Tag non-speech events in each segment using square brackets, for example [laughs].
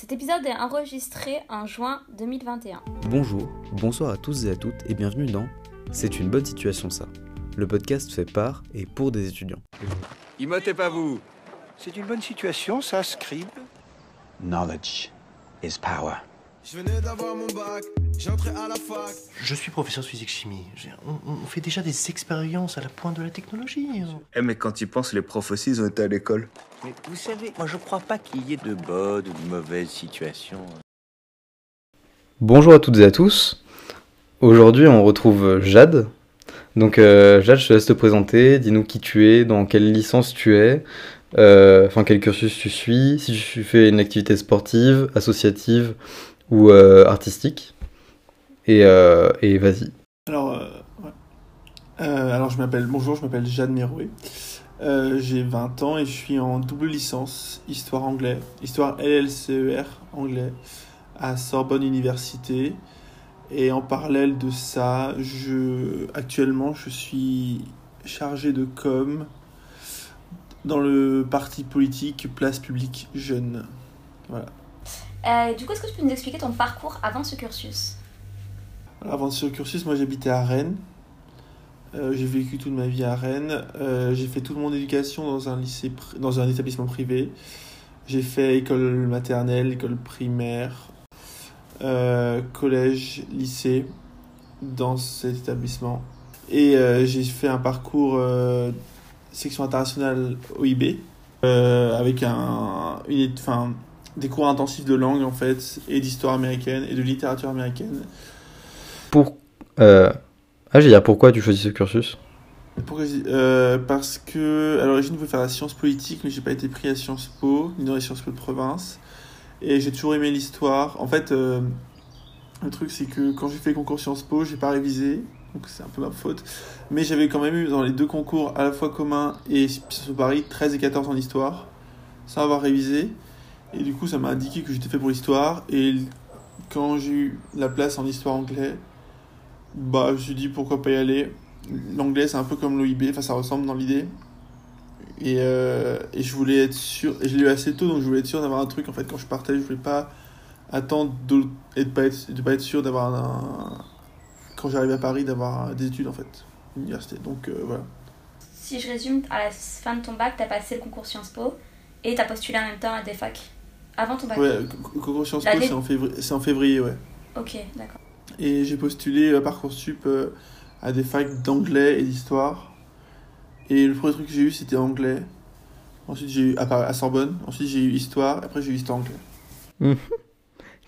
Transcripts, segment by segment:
Cet épisode est enregistré en juin 2021. Bonjour, bonsoir à tous et à toutes et bienvenue dans C'est une bonne situation ça. Le podcast fait par et pour des étudiants. Immotez pas vous. C'est une bonne situation, ça, Scribe Knowledge is power. Je venais d'avoir mon bac, j'entrais à la fac. Je suis professeur de physique-chimie. On, on fait déjà des expériences à la pointe de la technologie. Eh mais quand ils pensent, les profs aussi, ils ont été à l'école. Mais vous savez, moi je crois pas qu'il y ait de bonnes ou de mauvaises situations. Bonjour à toutes et à tous. Aujourd'hui on retrouve Jade. Donc euh, Jade, je te laisse te présenter, dis-nous qui tu es, dans quelle licence tu es, euh, enfin quel cursus tu suis, si tu fais une activité sportive, associative ou euh, artistique. Et, euh, et vas-y. Alors, euh, ouais. Euh, alors je m'appelle, bonjour, je m'appelle Jeanne Merouet. Euh, j'ai 20 ans et je suis en double licence histoire anglais, histoire LLCER anglais à Sorbonne Université. Et en parallèle de ça, je, actuellement, je suis chargé de com dans le parti politique Place Publique Jeune. Voilà. Euh, du coup, est-ce que tu peux nous expliquer ton parcours avant ce cursus? Avant ce cursus, moi j'habitais à Rennes. Euh, j'ai vécu toute ma vie à Rennes. Euh, j'ai fait toute mon éducation dans un lycée, dans un établissement privé. J'ai fait école maternelle, école primaire, euh, collège, lycée dans cet établissement. Et j'ai fait un parcours section internationale OIB avec un, des cours intensifs de langue en fait et d'histoire américaine et de littérature américaine. Euh... Ah, j'ai dire pourquoi tu choisis ce cursus? Euh, Parce que à l'origine, je voulais faire la science politique, mais j'ai pas été pris à Sciences Po, ni dans les Sciences Po de province. Et j'ai toujours aimé l'histoire. En fait, euh, le truc, c'est que quand j'ai fait le concours Sciences Po, j'ai pas révisé, donc c'est un peu ma faute. Mais j'avais quand même eu dans les deux concours, à la fois commun et Sciences Po Paris, 13 et 14 en histoire, sans avoir révisé. Et du coup, ça m'a indiqué que j'étais fait pour l'histoire. Et quand j'ai eu la place en histoire anglais, bah, je me suis dit pourquoi pas y aller. L'anglais, c'est un peu comme l'OIB, enfin, ça ressemble dans l'idée. Et, euh, et je voulais être sûr, et je l'ai eu assez tôt, donc je voulais être sûr d'avoir un truc. En fait, quand je partais, je voulais pas attendre de, et de pas être, de pas être sûr d'avoir un. Quand j'arrive à Paris, d'avoir des études, en fait, université. Donc euh, voilà. Si je résume, à la fin de ton bac, t'as passé le concours Sciences Po et t'as postulé en même temps à des facs. Avant ton bac Ouais, le concours Sciences Po, c'est en, février, c'est en février, ouais. Ok, d'accord. Et j'ai postulé à Parcoursup euh, à des facs d'anglais et d'histoire. Et le premier truc que j'ai eu, c'était anglais. Ensuite, j'ai eu à, Sorbonne. Ensuite, j'ai eu histoire. Après, j'ai eu histoire anglais.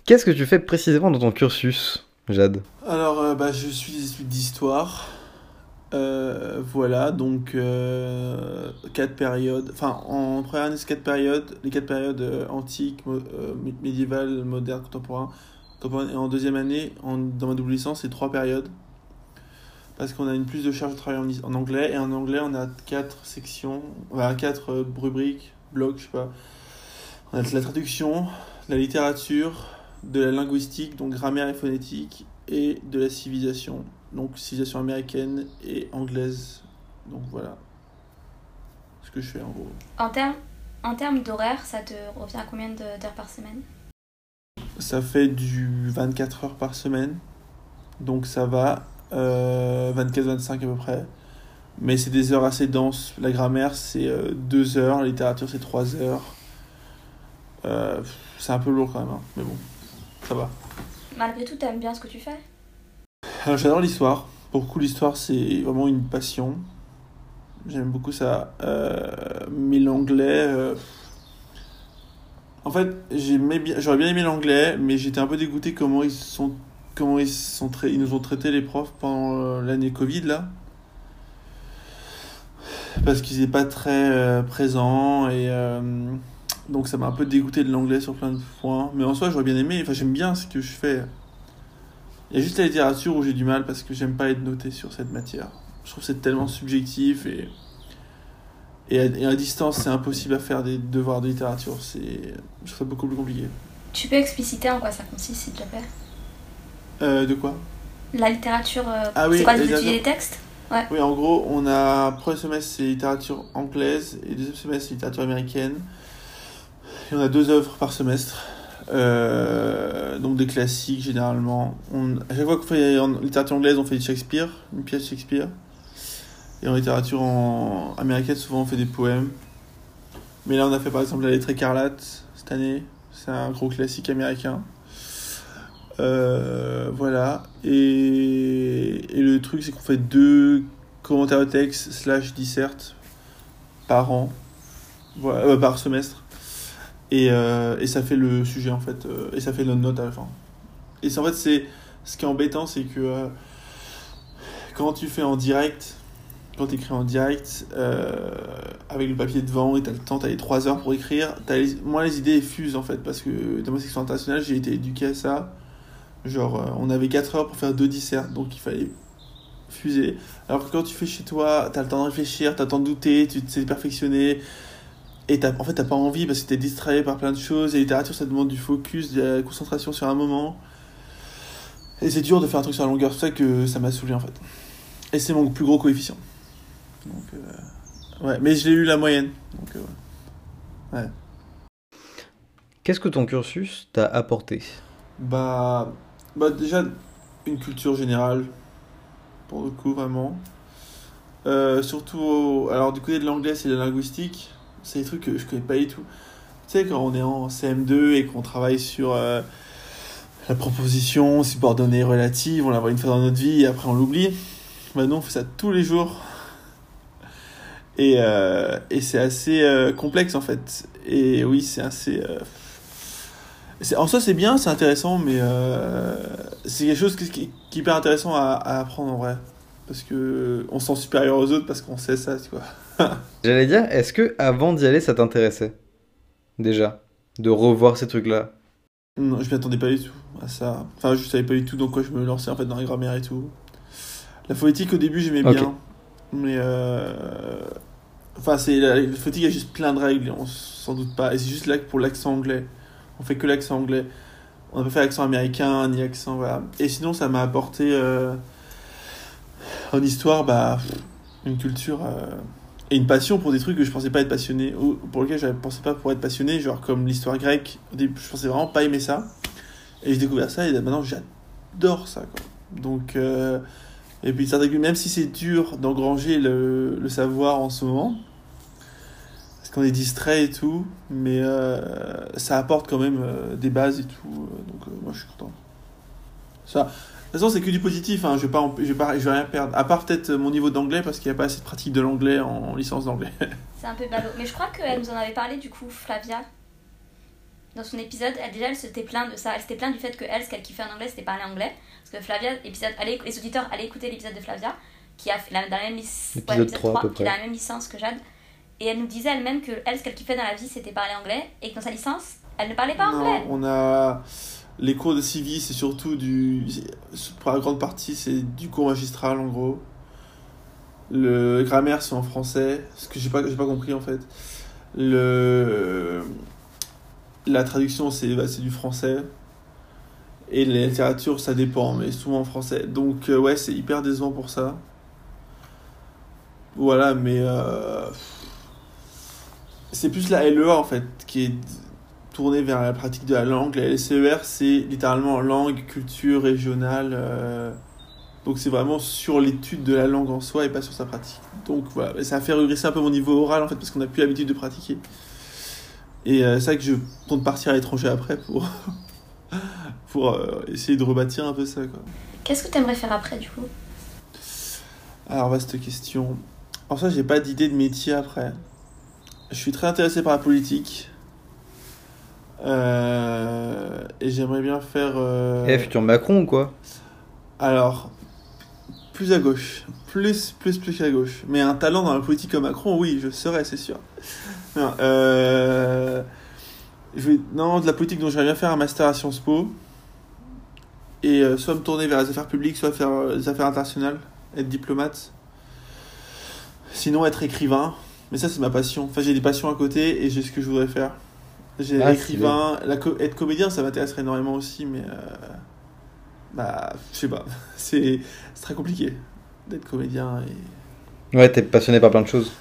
Qu'est-ce que tu fais précisément dans ton cursus, Jade? Alors, euh, bah, je suis des études d'histoire. Euh, voilà, donc euh, quatre périodes. Enfin, en première année, c'est quatre périodes. Les quatre périodes euh, antiques, euh, médiévales, modernes, contemporains. En deuxième année, dans ma double licence, c'est trois périodes. Parce qu'on a une plus de charge de travail en, is- en anglais. Et en anglais, on a quatre sections, enfin quatre euh, rubriques, blocs, je sais pas. On a de la traduction, de la littérature, de la linguistique, donc grammaire et phonétique, et de la civilisation, donc civilisation américaine et anglaise. Donc voilà ce que je fais en gros. En termes en termes d'horaire, ça te revient à combien d'heures par semaine? Ça fait du 24 heures par semaine, donc ça va, euh, 24-25 à peu près. Mais c'est des heures assez denses. La grammaire c'est 2 heures, la littérature c'est 3 heures. Euh, c'est un peu lourd quand même, hein, mais bon, ça va. Malgré tout, t'aimes bien ce que tu fais? Alors, J'adore l'histoire. Pour beaucoup, l'histoire, c'est vraiment une passion. J'aime beaucoup ça. Euh, mais l'anglais. euh, En fait, j'aurais bien aimé l'anglais, mais j'étais un peu dégoûté comment ils sont, comment ils sont ils nous ont traité les profs pendant euh, l'année Covid là, parce qu'ils n'étaient pas très euh, présents et euh, donc ça m'a un peu dégoûté de l'anglais sur plein de points. Mais en soi, j'aurais bien aimé. Enfin, j'aime bien ce que je fais. Il y a juste la littérature où j'ai du mal parce que j'aime pas être noté sur cette matière. Je trouve que c'est tellement subjectif et, et, à, et à distance, c'est impossible à faire des devoirs de littérature. C'est, je trouve ça beaucoup plus compliqué. Tu peux expliciter en quoi ça consiste, s'il te plaît? Euh, de quoi? La littérature, euh, Ah oui, c'est quoi d'étudier des textes? Oui, en gros, on a premier semestre c'est littérature anglaise et deuxième semestre c'est littérature américaine. Et on a deux œuvres par semestre. Euh, donc des classiques généralement. On, à chaque fois qu'on fait en littérature anglaise, on fait du Shakespeare, une pièce de Shakespeare. Et en littérature en américaine, souvent on fait des poèmes. Mais là, on a fait par exemple La lettre écarlate cette année. C'est un gros classique américain. Euh, voilà. Et, le truc, c'est qu'on fait deux commentaires au texte slash dissert par an, voilà, euh, par semestre. Et, euh, et ça fait le sujet en fait, et ça fait notre note à la fin. Et en fait, c'est ce qui est embêtant, c'est que quand tu fais en direct, quand tu écris en direct, euh, avec le papier devant et t'as le temps, t'as les 3 heures pour écrire, t'as les- moi les idées fusent en fait, parce que dans ma section internationale, j'ai été éduqué à ça. Genre, euh, on avait 4 heures pour faire deux disserts, donc il fallait fuser. Alors que quand tu fais chez toi, t'as le temps de réfléchir, t'as le temps de douter, tu sais perfectionner. Et t'as- en fait, t'as pas envie parce que t'es distrait par plein de choses. Et la littérature, ça demande du focus, de la concentration sur un moment. Et c'est dur de faire un truc sur la longueur. C'est pour ça que ça m'a saoulé en fait. Et c'est mon plus gros coefficient. Donc, euh, ouais. Mais je l'ai eu la moyenne. Donc, euh, ouais. Qu'est-ce que ton cursus t'a apporté? Bah, bah déjà une culture générale pour le coup vraiment. Euh, surtout au- alors du côté de l'anglais c'est la linguistique, c'est des trucs que je connais pas du tout. Tu sais quand on est en CM2 et qu'on travaille sur euh, la proposition subordonnée relative, on la voit une fois dans notre vie et après on l'oublie. Maintenant on fait ça tous les jours. Et, euh, et c'est assez euh, complexe en fait. Et oui c'est assez... euh, En soi, c'est bien, c'est intéressant, mais euh, c'est quelque chose qui, qui, qui est hyper intéressant à, à apprendre en vrai. Parce que on se sent supérieur aux autres parce qu'on sait ça, tu vois. [laughs] J'allais dire, est-ce que avant d'y aller, ça t'intéressait Déjà De revoir ces trucs-là? Non, je m'y attendais pas du tout à ça. Enfin, je savais pas du tout dans quoi je me lançais en fait dans la grammaire et tout. La phonétique au début, j'aimais bien. Mais euh... Enfin, c'est la, y a juste plein de règles, on s'en doute pas. Et c'est juste là pour l'accent anglais. On fait que l'accent anglais. On n'a pas fait accent américain, ni accent. Voilà. Et sinon, ça m'a apporté euh, en histoire bah, une culture euh, et une passion pour des trucs que je pensais pas être passionné, ou pour lesquels je pensais pas pour être passionné, genre comme l'histoire grecque. Au début, je pensais vraiment pas aimer ça. Et j'ai découvert ça et maintenant j'adore ça. Donc, et puis même si c'est dur d'engranger le, le savoir en ce moment, parce qu'on est distrait et tout, mais euh, ça apporte quand même euh, des bases et tout. euh, donc moi je suis content. Ça, de toute façon, c'est que du positif. Hein, je vais en- je vais je vais rien perdre. À part peut-être mon niveau d'anglais parce qu'il n'y a pas assez de pratique de l'anglais en licence d'anglais. C'est un peu ballot. Mais je crois qu'elle nous en avait parlé du coup, Flavia. Dans son épisode, elle, déjà elle s'était plainte de ça. Elle s'était plainte du fait que elle, ce qu'elle kiffait en anglais, c'était parler anglais. Parce que Flavia, épisode, allez, les auditeurs, allez écouter l'épisode de Flavia, qui a fait la, dans la même licence, L'épisode 3 à peu qui a près. la même licence que Jade. Et elle nous disait elle-même que elle, ce qu'elle kiffait dans la vie, c'était parler anglais. Et que dans sa licence, elle ne parlait pas anglais. Non, on a les cours de civi, c'est surtout du. Pour la grande partie, c'est du cours magistral en gros. Le grammaire, c'est en français, ce que j'ai pas, j'ai pas compris en fait. Le. La traduction, c'est bah, c'est du français. Et la littérature, ça dépend, mais souvent en français. Donc, euh, ouais, c'est hyper décevant pour ça. Voilà, mais. euh, C'est plus la LEA en fait, qui est tournée vers la pratique de la langue. La LCER, c'est littéralement langue, culture régionale. euh, Donc c'est vraiment sur l'étude de la langue en soi et pas sur sa pratique. Donc voilà, ça a fait regresser un peu mon niveau oral en fait, parce qu'on n'a plus l'habitude de pratiquer. Et euh, c'est ça que je compte partir à l'étranger après pour, [laughs] pour euh, essayer de rebâtir un peu ça. Quoi. Qu'est-ce que tu aimerais faire après du coup? Alors, vaste question. En soi, j'ai pas d'idée de métier après. Je suis très intéressé par la politique. Euh, et j'aimerais bien faire. euh, Eh, futur Macron ou quoi? Alors, plus à gauche. Plus, plus, plus à gauche. Mais un talent dans la politique comme Macron, oui, je serais, c'est sûr. Non, euh, je vais, non, de la politique, donc j'aimerais bien faire un master à Sciences Po. Et euh, soit me tourner vers les affaires publiques, soit faire euh, les affaires internationales, être diplomate. Sinon, être écrivain. Mais ça, c'est ma passion. Enfin, j'ai des passions à côté et j'ai ce que je voudrais faire. J'ai Ah, écrivain, la co- être comédien, ça m'intéresserait énormément aussi, mais bah, je sais pas. [laughs] C'est c'est très compliqué d'être comédien et Ouais, t'es passionné par plein de choses.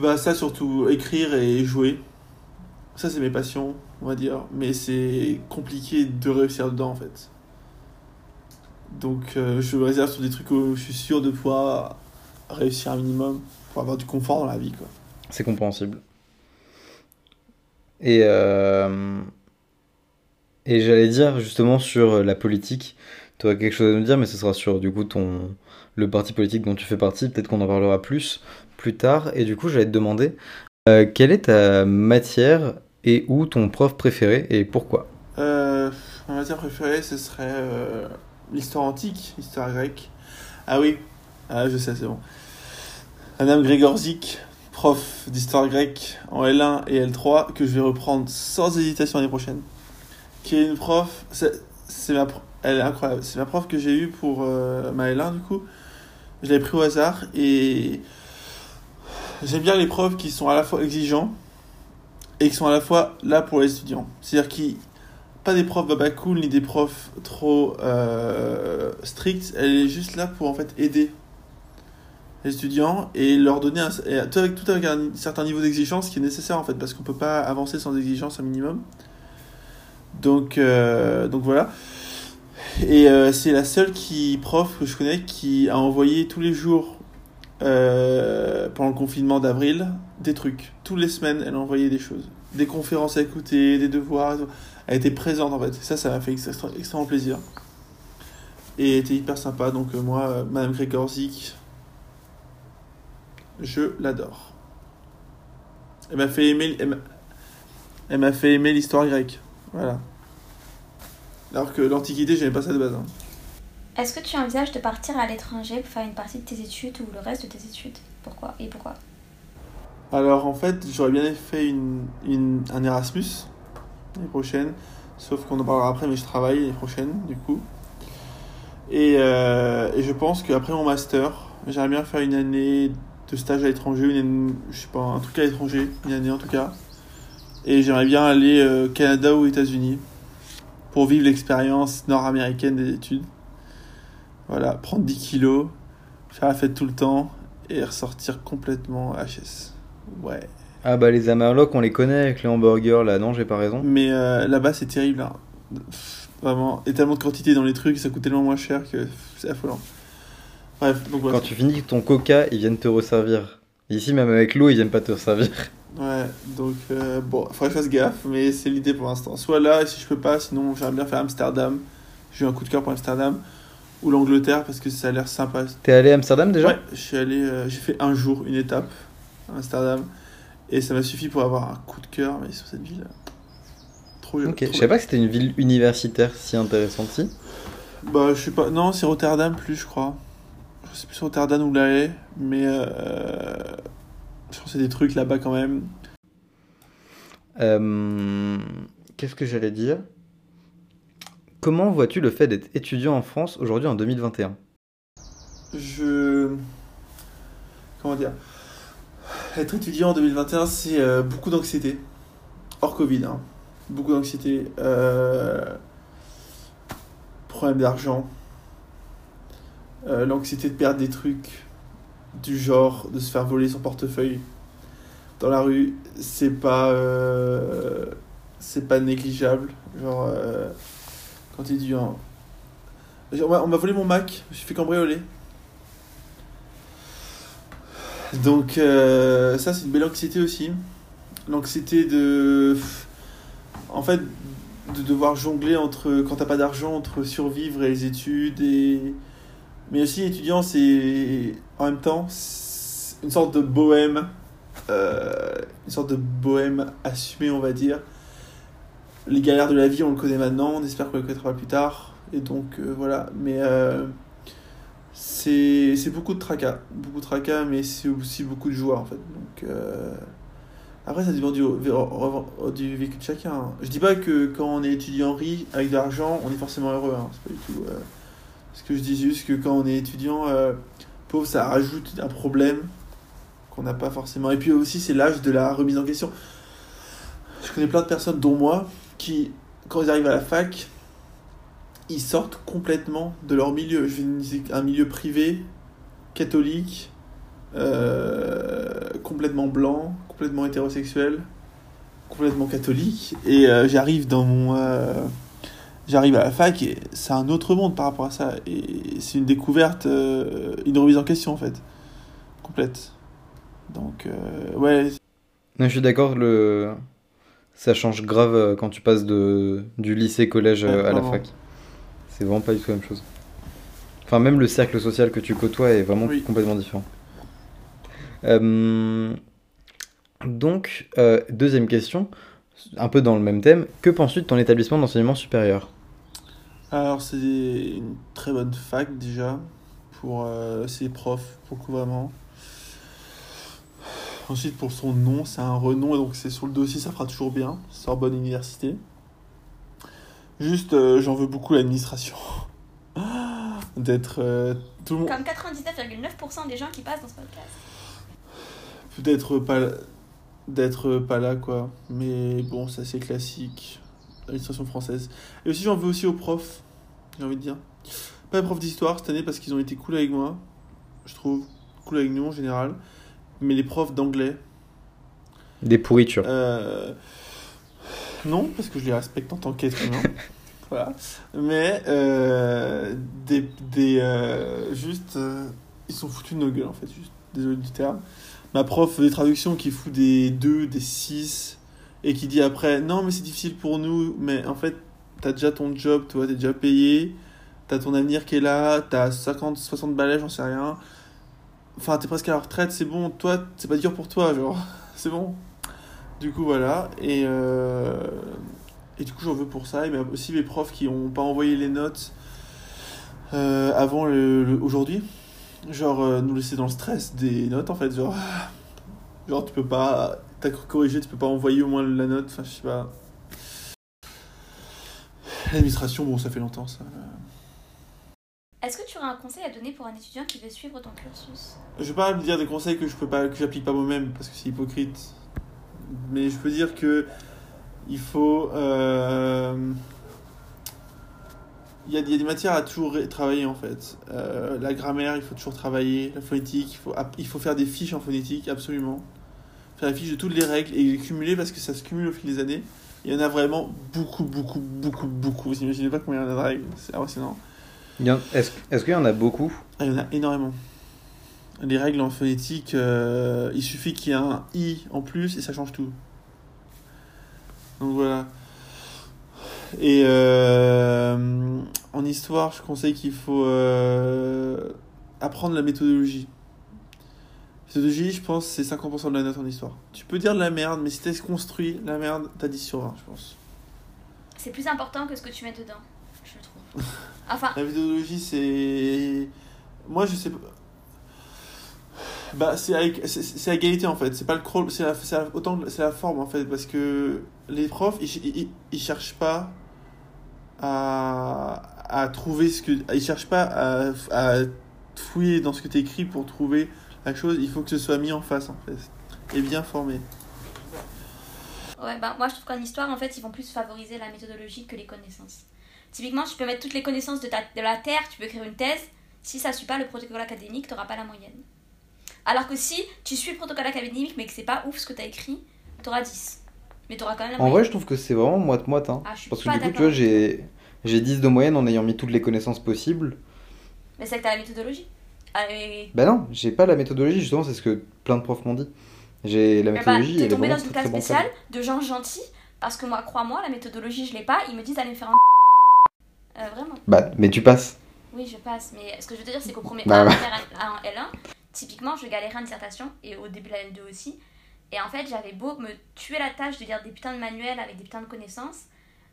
Bah ça surtout écrire et jouer. Ça, c'est mes passions, on va dire. Mais c'est compliqué de réussir dedans, en fait. Donc, euh, je me réserve sur des trucs où je suis sûr de pouvoir réussir un minimum pour avoir du confort dans la vie, quoi. C'est compréhensible. Et, euh, et j'allais dire justement sur la politique, tu aurais quelque chose à nous dire, mais ce sera sur du coup ton, le parti politique dont tu fais partie, peut-être qu'on en parlera plus plus tard. Et du coup, j'allais te demander, euh, quelle est ta matière et ou ton prof préféré et pourquoi? Euh, ma matière préférée, ce serait euh, l'histoire antique, l'histoire grecque. Ah oui, ah, je sais, c'est bon. Madame Grégorzik, prof d'histoire grecque en L1 et L3, que je vais reprendre sans hésitation l'année prochaine. Qui est une prof, c'est ma, elle est incroyable. C'est ma prof que j'ai eue pour ma L1 du coup. Je l'ai pris au hasard et j'aime bien les profs qui sont à la fois exigeants et qui sont à la fois là pour les étudiants. C'est-à-dire qui pas des profs baba cool ni des profs trop euh, stricts. Elle est juste là pour en fait aider les étudiants et leur donner un, tout avec tout avec un certain niveau d'exigence qui est nécessaire en fait parce qu'on peut pas avancer sans exigence un minimum. Donc euh, donc voilà. Et euh, c'est la seule qui prof que je connais qui a envoyé tous les jours euh, pendant le confinement d'avril des trucs. Toutes les semaines, elle a envoyé des choses, des conférences à écouter, des devoirs. Elle était présente en fait. Ça, ça m'a fait extrêmement plaisir. Et elle était hyper sympa. Donc euh, moi, euh, Madame Gregorzik, je l'adore. Elle m'a fait aimer, elle m'a fait aimer l'histoire grecque. Voilà. Alors que l'Antiquité, j'aimais pas ça de base. hein. Est-ce que tu envisages de partir à l'étranger pour faire une partie de tes études ou le reste de tes études? Pourquoi Et pourquoi? Alors en fait, j'aurais bien fait une, un Erasmus l'année prochaine, sauf qu'on en parlera après, mais je travaille l'année prochaine du coup. Et, euh, et je pense qu'après mon master, j'aimerais bien faire une année de stage à l'étranger, une année- je sais pas, un truc à l'étranger, une année en tout cas. Et j'aimerais bien aller euh, Canada ou États-Unis pour vivre l'expérience nord-américaine des études. Voilà, prendre 10 kilos, faire la fête tout le temps et ressortir complètement HS. Ouais. Ah bah les Amerlocs, on les connaît avec les hamburgers là, non, j'ai pas raison. Mais euh, là-bas, c'est terrible. hein. Pff, Vraiment, et tellement de quantité dans les trucs, ça coûte tellement moins cher que c'est affolant. Bref, donc voilà. Quand tu finis ton coca, ils viennent te resservir. Ici, même avec l'eau, ils viennent pas te resservir. [laughs] Ouais, donc euh, bon, faudrait que je fasse gaffe, mais c'est l'idée pour l'instant. Soit là, et si je peux pas, sinon j'aimerais bien faire Amsterdam. J'ai eu un coup de cœur pour Amsterdam. Ou l'Angleterre, parce que ça a l'air sympa. T'es allé à Amsterdam déjà Ouais, je suis allé, euh, j'ai fait un jour, une étape à Amsterdam. Et ça m'a suffi pour avoir un coup de cœur, mais sur cette ville. Trop Ok, trop je savais pas que c'était une ville universitaire si intéressante si. Bah, je sais pas. Non, c'est Rotterdam plus, je crois. Je sais plus si Rotterdam ou La Haye, mais euh... je pense que c'est des trucs là-bas quand même. Euh, Qu'est-ce que j'allais dire? Comment vois-tu le fait d'être étudiant en France aujourd'hui en 2021 Je. Comment dire? Être étudiant en 2021, c'est euh, beaucoup d'anxiété. Hors Covid, hein. Beaucoup d'anxiété. Euh... Problème d'argent. Euh, L'anxiété de perdre des trucs. Du genre de se faire voler son portefeuille dans la rue. C'est pas. C'est pas négligeable. Genre. Quand étudiant. On m'a on m'a volé mon Mac, je suis fait cambrioler. Donc euh, ça c'est une belle anxiété aussi. L'anxiété de... En fait, de devoir jongler entre, quand t'as pas d'argent, entre survivre et les études. Et... Mais aussi étudiant, c'est en même temps une sorte de bohème. euh, une sorte de bohème assumée, on va dire. Les galères de la vie, on le connaît maintenant, on espère qu'on le connaîtra plus tard. Et donc euh, voilà, mais euh, c'est beaucoup de tracas, beaucoup de tracas, mais c'est aussi beaucoup de joie en fait. Donc euh, après, ça dépend du, du vécu de chacun. Je dis pas que quand on est étudiant riche avec de l'argent, on est forcément heureux. Hein. C'est pas du tout. ce que je dis juste que quand on est étudiant pauvre, ça rajoute un problème qu'on n'a pas forcément. Et puis aussi, c'est l'âge de la remise en question. Je connais plein de personnes, dont moi, qui, quand ils arrivent à la fac, ils sortent complètement de leur milieu. Un milieu privé, catholique, euh, complètement blanc, complètement hétérosexuel. complètement catholique et euh, j'arrive dans mon euh, j'arrive à la fac et c'est un autre monde par rapport à ça et c'est une découverte une remise en question en fait complète donc ouais Non, je suis d'accord, le... ça change grave euh, quand tu passes de... du lycée, collège euh, Ouais, à la fac. C'est vraiment pas du tout la même chose. Enfin, même le cercle social que tu côtoies est vraiment Oui. complètement différent. Euh, Donc, euh, deuxième question, un peu dans le même thème. Que penses-tu de ton établissement d'enseignement supérieur? Alors c'est une très bonne fac déjà pour euh, ses profs beaucoup vraiment ensuite pour son nom c'est un renom et donc c'est sur le dossier ça fera toujours bien. Sorbonne Université. Juste euh, j'en veux beaucoup l'administration. [laughs] D'être euh, tout le monde Comme 99,9% des gens qui passent dans ce podcast. peut-être pas d'être pas là quoi. Mais bon ça c'est classique. L'administration française. Et aussi j'en veux aussi aux profs j'ai envie de dire. Pas les profs d'histoire cette année parce qu'ils ont été cool avec moi je trouve. Cool avec nous en général mais les profs d'anglais. Des pourritures. euh, non parce que je les respecte en tant qu'être humain. [laughs] Voilà. Mais euh, des, des euh, juste euh, ils sont foutus de nos gueules en fait juste. Désolé du terme. Ma prof des traductions qui fout des 2, des 6 et qui dit après non mais c'est difficile pour nous mais en fait t'as déjà ton job toi t'es déjà payé. T'as ton avenir qui est là t'as 50 60 balais j'en sais rien enfin t'es presque à la retraite c'est bon. Toi c'est pas dur pour toi genre. [laughs] C'est bon. Du coup voilà. Et euh, et du coup j'en veux pour ça. Et mais aussi mes profs qui ont pas envoyé les notes euh, avant aujourd'hui. Genre euh, nous laisser dans le stress des notes en fait. Genre [laughs] genre tu peux pas t'as corrigé tu peux pas envoyer au moins la note. Enfin je sais pas. L'administration bon ça fait longtemps ça Est-ce que tu aurais un conseil à donner pour un étudiant qui veut suivre ton cursus? Je vais pas dire des conseils que je peux pas que j'applique pas moi-même parce que c'est hypocrite. Mais je peux dire que il faut euh, il y, a, des matières à toujours travailler en fait. Euh, la grammaire il faut toujours travailler. La phonétique il faut il faut faire des fiches en phonétique absolument. Faire des fiches de toutes les règles et les cumuler parce que ça se cumule au fil des années. Il y en a vraiment beaucoup beaucoup beaucoup beaucoup. Vous imaginez pas combien il y en a de règles? C'est impressionnant Est-ce est-ce qu'il y en a beaucoup? Ah, il y en a énormément. Les règles en phonétique, euh, il suffit qu'il y ait un i en plus et ça change tout. Donc voilà. Et euh, en histoire, je conseille qu'il faut euh, apprendre la méthodologie. Méthodologie, je pense, c'est 50% de la note en histoire. Tu peux dire de la merde, mais si t'as construit la merde, t'as 10 sur 20, je pense. C'est plus important que ce que tu mets dedans, je trouve. [laughs] Enfin, La méthodologie, c'est. Moi, je sais pas. Bah, c'est à, égalité en fait. C'est pas le crawl, c'est la, autant c'est la forme en fait. Parce que les profs, ils, ils, ils cherchent pas à, à trouver ce que. Ils cherchent pas à, à fouiller dans ce que tu écrit pour trouver la chose. Il faut que ce soit mis en face en fait. Et bien formé. ouais, bah, moi je trouve qu'en histoire, en fait, ils vont plus favoriser la méthodologie que les connaissances. Typiquement, tu peux mettre toutes les connaissances de, ta, de la Terre, tu peux écrire une thèse. Si ça suit pas le protocole académique, t'auras pas la moyenne. Alors que si tu suis le protocole académique mais que c'est pas ouf ce que t'as écrit, t'auras 10. Mais t'auras quand même la En moyenne. vrai, je trouve que c'est vraiment moite-moite. Hein. Ah, Parce que du coup, tu vois, j'ai j'ai 10 de moyenne en ayant mis toutes les connaissances possibles. Mais c'est que t'as la méthodologie. Ah, Bah non, j'ai pas la méthodologie, justement, c'est ce que plein de profs m'ont dit. J'ai la Eh bah, méthodologie, t'es elle est tombé dans une classe spéciale de gens gentils parce que moi, crois-moi, la méthodologie je l'ai pas. Ils me disent d'aller me faire un. Euh, vraiment. Bah, mais tu passes. Oui, je passe, mais ce que je veux te dire, c'est qu'au premier Bah, A, bah. faire un- un L1, typiquement, je galérais en dissertation et au début de la L2 aussi. Et en fait, j'avais beau me tuer la tâche de lire des putains de manuels avec des putains de connaissances,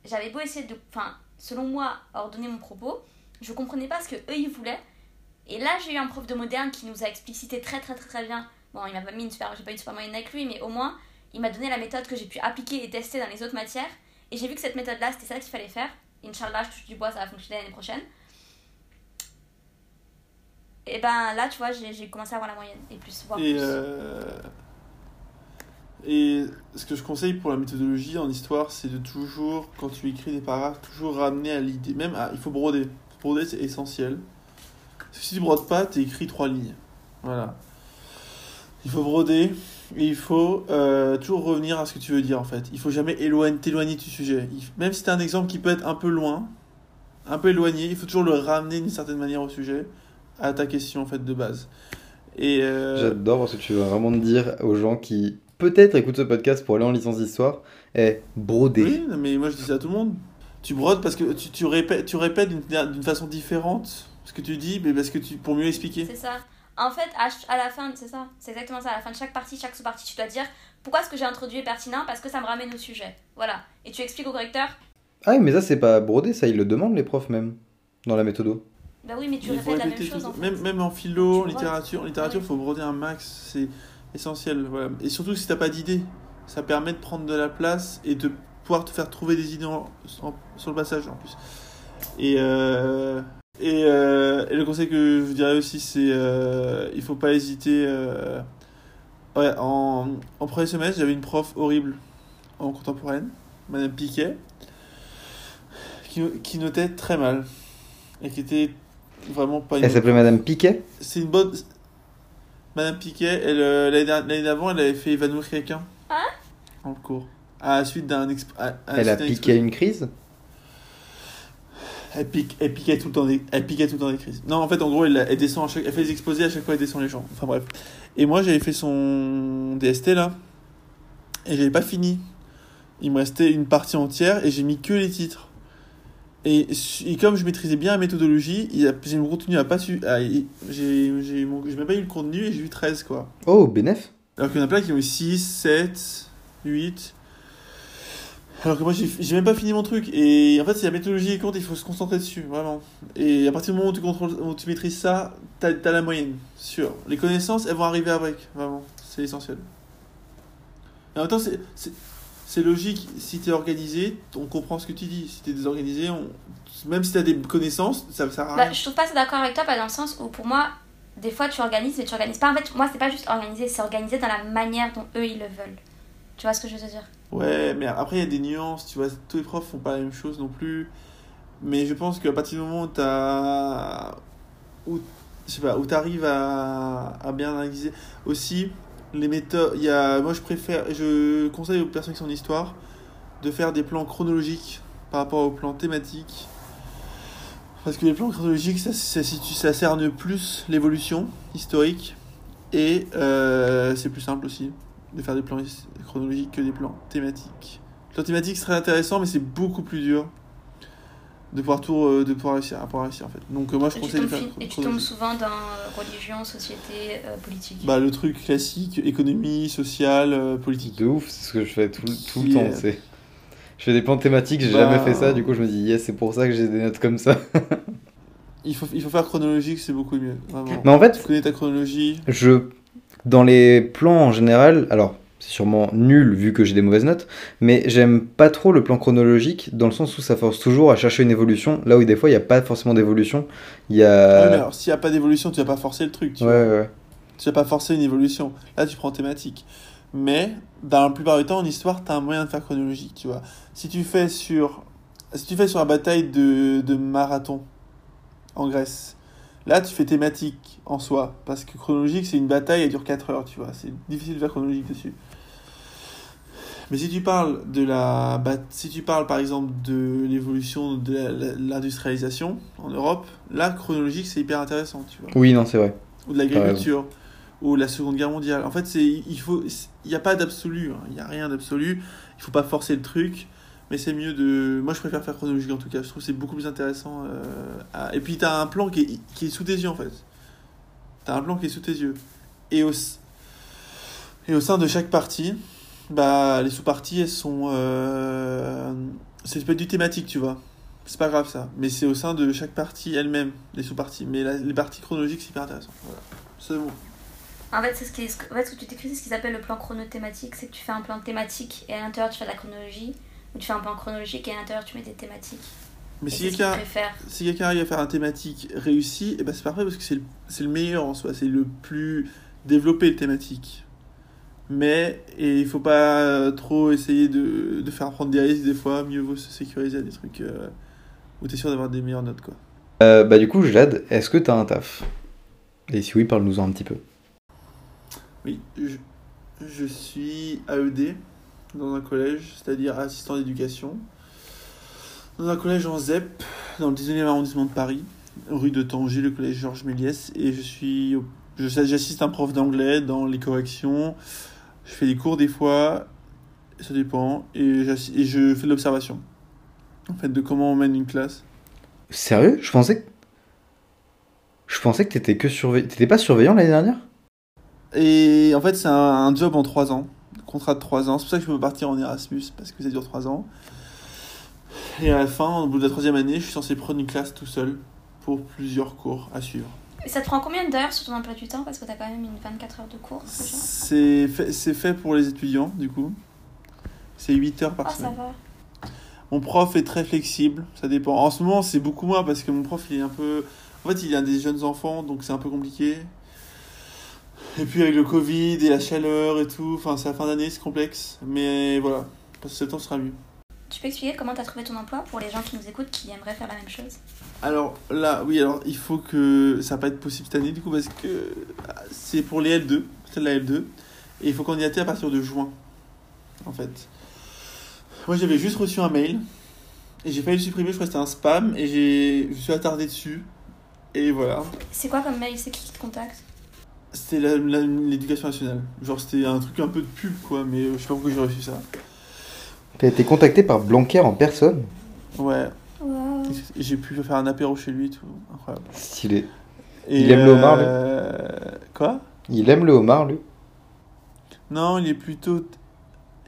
j'avais beau essayer de, enfin, selon moi, ordonner mon propos, je comprenais pas ce que eux ils voulaient. Et là, j'ai eu un prof de moderne qui nous a explicité très très très très bien. Bon, il m'a pas mis une super, j'ai pas eu une super moyenne avec lui, mais au moins, il m'a donné la méthode que j'ai pu appliquer et tester dans les autres matières. Et j'ai vu que cette méthode-là, c'était ça qu'il fallait faire. Inch'Allah, je touche du bois, ça va fonctionner l'année prochaine. Et ben là, tu vois, j'ai commencé à avoir la moyenne et plus, voire Et, plus. euh, et ce que je conseille pour la méthodologie en histoire, c'est de toujours, quand tu écris des paragraphes, toujours ramener à l'idée. Même, à- il faut broder. Broder, c'est essentiel. Parce que si tu brodes pas, tu écris trois lignes. Voilà. Il faut broder et il faut euh, toujours revenir à ce que tu veux dire en fait. Il faut jamais éloigner, t'éloigner du sujet. Il- même si t'as un exemple qui peut être un peu loin, un peu éloigné, il faut toujours le ramener d'une certaine manière au sujet, à ta question en fait de base. Et euh, J'adore parce que tu veux vraiment dire aux gens qui peut-être écoutent ce podcast pour aller en licence d'histoire, est broder. oui, mais moi je dis ça à tout le monde. Tu brodes parce que tu, tu répètes, tu répètes d'une d'une façon différente ce que tu dis, mais parce que tu pour mieux expliquer. C'est ça. En fait, à, la fin, c'est ça. C'est exactement ça. À la fin de chaque partie, chaque sous-partie, tu dois dire pourquoi ce que j'ai introduit est pertinent? Parce que ça me ramène au sujet. Voilà. Et tu expliques au correcteur? Ah oui, mais ça c'est pas broder, ça ils le demandent les profs même dans la méthodo. bah oui, mais tu Il faut répètes la même chose tout- en fait. même, même en philo, en Tu littérature, en littérature, Ouais. faut broder un max, c'est essentiel. Voilà. Et surtout si t'as pas d'idée, ça permet de prendre de la place et de pouvoir te faire trouver des idées en- en- sur le passage en plus. Et, euh, et, euh, et le conseil que je vous dirais aussi, c'est euh, il faut pas hésiter. euh, ouais, en, en premier semestre, j'avais une prof horrible en contemporaine, Madame Piquet, qui, qui notait très mal et qui était vraiment pas une Elle s'appelait Madame Piquet? C'est une bonne. Madame Piquet, elle, euh, l'année d'avant, elle avait fait évanouir quelqu'un. Hein? le cours. À la suite d'un. exp- Elle a suite piqué une crise? Elle, pique, elle, piquait tout le temps des, elle piquait tout le temps des crises. Non, en fait, en gros, elle, elle descend à chaque, elle fait des exposés à chaque fois, elle descend les gens. Enfin bref. Et moi, j'avais fait son DST là. Et j'avais pas fini. Il me restait une partie entière et j'ai mis que les titres. Et, et comme je maîtrisais bien la méthodologie, j'ai mon contenu à pas su. à- J'ai j'ai mon- j'ai même pas eu le contenu et j'ai eu 13 quoi. Oh, bénef Alors qu'il y en a plein qui ont eu 6, 7, 8. Alors que moi, j'ai même pas fini mon truc. Et en fait, si la méthodologie est compte, il faut se concentrer dessus, vraiment. Et à partir du moment où tu, contrôles, où tu maîtrises ça, t'as as la moyenne, sûr. Les connaissances, elles vont arriver avec, vraiment. C'est essentiel. Et en même temps, c'est- logique. Si t'es organisé, on comprend ce que tu dis. Si t'es désorganisé, on... même si t'as des connaissances, ça sert à rien. Bah, je trouve pas ça d'accord avec toi, pas dans le sens où pour moi, des fois tu organises mais tu organises pas. En fait, moi c'est pas juste organiser, c'est organiser dans la manière dont eux ils le veulent. Tu vois ce que je veux dire? Ouais, mais après, il y a des nuances, tu vois, tous les profs font pas la même chose non plus. Mais je pense qu'à partir du moment où t'as. où, je sais à, à bien analyser. Aussi, les méthodes. Y a, moi, je préfère. Je conseille aux personnes qui sont en histoire de faire des plans chronologiques par rapport aux plans thématiques. Parce que les plans chronologiques, ça, ça cerne plus l'évolution historique. Et euh, c'est plus simple aussi de faire des plans chronologiques que des plans thématiques. Les plans thématiques, c'est très intéressant, mais c'est beaucoup plus dur de pouvoir, tout, euh, de pouvoir réussir, à pouvoir réussir en fait. Donc euh, moi, je Et conseille de faire et tu tombes souvent dans euh, religion, société, euh, politique. Bah, le truc classique, économie, sociale, euh, politique. De ouf, c'est ce que je fais tout, tout le temps. est- c'est- Je fais des plans thématiques, j'ai Bah. jamais fait ça, du coup je me dis, yes, c'est pour ça que j'ai des notes comme ça. Il faut, il faut faire chronologique, c'est beaucoup mieux. Vraiment. Mais en fait, Tu connais ta chronologie? Je, dans les plans en général, alors c'est sûrement nul vu que j'ai des mauvaises notes, mais j'aime pas trop le plan chronologique dans le sens où ça force toujours à chercher une évolution, là où des fois il n'y a pas forcément d'évolution. Il y mais a. alors, s'il n'y a pas d'évolution, tu vas pas forcer le truc. Tu Ouais, vois. ouais. Tu vas pas forcer une évolution. Là, tu prends thématique. Mais, dans la plupart du temps, en histoire, tu as un moyen de faire chronologique, tu vois. Si tu fais sur, si tu fais sur la bataille de, de Marathon, en Grèce, là, tu fais thématique en soi. Parce que chronologique, c'est une bataille, elle dure 4 heures, tu vois. C'est difficile de faire chronologique dessus. Mais si tu parles de la bat- si tu parles par exemple de l'évolution de l'industrialisation en Europe, là chronologique c'est hyper intéressant, tu vois Oui, non, c'est vrai. ou de l'agriculture, ou la Seconde Guerre mondiale. En fait, c'est il faut il n'y a pas d'absolu, hein. il n'y a rien d'absolu. Il faut pas forcer le truc, mais c'est mieux de. Moi, je préfère faire chronologique en tout cas. Je trouve c'est beaucoup plus intéressant. euh, Et puis, tu as un plan qui est, qui est sous tes yeux en fait. Tu as un plan qui est sous tes yeux. Et au, et au sein de chaque partie, bah, les sous-parties, elles sont. Euh... C'est pas du thématique, tu vois. C'est pas grave ça. Mais c'est au sein de chaque partie elle-même, les sous-parties. Mais les parties chronologiques, c'est hyper intéressant. Voilà. C'est bon. En fait, ce, qui en fait, ce que tu t'écris, c'est ce qu'ils appellent le plan chronothématique. C'est que tu fais un plan thématique et à l'intérieur tu fais de la chronologie. Ou tu fais un plan chronologique et à l'intérieur tu mets des thématiques. Mais Et si quelqu'un si quelqu'un arrive à faire un thématique réussi, et ben c'est parfait parce que c'est le, c'est le meilleur en soi. C'est le plus développé le thématique. Mais et il faut pas trop essayer de, de faire prendre des risques des fois. Mieux vaut se sécuriser à des trucs euh, où tu es sûr d'avoir des meilleures notes. quoi. Euh, bah, du coup, Jade, est-ce que t'as un taf? Et si oui, parle-nous-en un petit peu. Oui, je, je suis AED dans un collège, c'est-à-dire assistant d'éducation. Dans un collège en ZEP, dans le 19e arrondissement de Paris, rue de Tanger, le collège Georges Méliès. Et je suis. J'assiste un prof d'anglais dans les corrections. Je fais des cours des fois, ça dépend. Et je fais de l'observation. En fait, de comment on mène une classe. Sérieux? Je pensais que. Je pensais que t'étais que surveillant. T'étais pas surveillant l'année dernière? Et en fait, c'est un, un job en 3 ans, contrat de 3 ans. C'est pour ça que je peux partir en Erasmus, parce que ça dure 3 ans. Et à la fin, au bout de la troisième année, je suis censé prendre une classe tout seul pour plusieurs cours à suivre. Et ça te prend combien d'heures sur ton emploi du temps? Parce que t'as quand même une 24 heures de cours. C'est fait, c'est fait pour les étudiants, du coup. C'est 8 heures par ça semaine. va. Mon prof est très flexible, ça dépend. En ce moment, c'est beaucoup moins parce que mon prof, il est un peu. En fait, il a des jeunes enfants, donc c'est un peu compliqué. Et puis avec le Covid et la chaleur et tout, enfin, c'est la fin d'année, c'est complexe. Mais voilà, parce que septembre sera mieux. Tu peux expliquer comment t'as trouvé ton emploi pour les gens qui nous écoutent qui aimeraient faire la même chose? Alors là, oui, alors il faut que. Ça va pas être possible cette année, du coup, parce que c'est pour les L2, c'est de la L2. Et il faut candidater à partir de juin, en fait. Moi, j'avais juste reçu un mail. Et j'ai failli le supprimer, je crois que c'était un spam. Et je suis attardé dessus. Et voilà. C'est quoi comme mail? C'est qui qui te contacte? C'était l'éducation nationale. Genre, c'était un truc un peu de pub, quoi. Mais euh, je sais pas pourquoi j'ai reçu ça. T'as été contacté par Blanquer en personne? Ouais. Wow. J'ai pu faire un apéro chez lui et tout. Incroyable. Stylé. Et, Il aime le homard, lui? euh, Quoi? Il aime le homard, lui? Non, il est plutôt.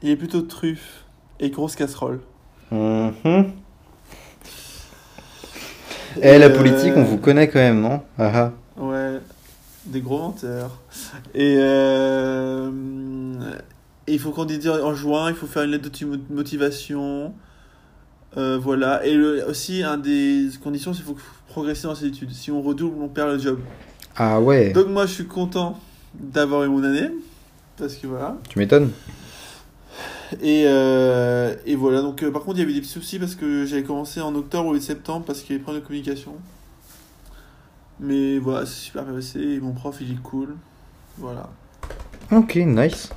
Il est plutôt truffe et grosse casserole. Mhm. Eh, la Euh, politique, on vous connaît quand même, non? Ah ah. Ouais, des gros menteurs. Et, euh, et il faut candidater en juin, il faut faire une lettre de ti- motivation. Euh, voilà. Et le- aussi, un des conditions, c'est qu'il faut progresser dans ses études. Si on redouble, on perd le job. Ah ouais, Donc moi, je suis content d'avoir eu mon année. Parce que voilà. tu m'étonnes. Et, euh, et voilà, donc euh, par contre il y avait des petits soucis parce que j'avais commencé en octobre ou septembre parce qu'il y avait des problèmes de communication. Mais voilà, c'est super bien passé et mon prof il est cool. Voilà. Ok, nice.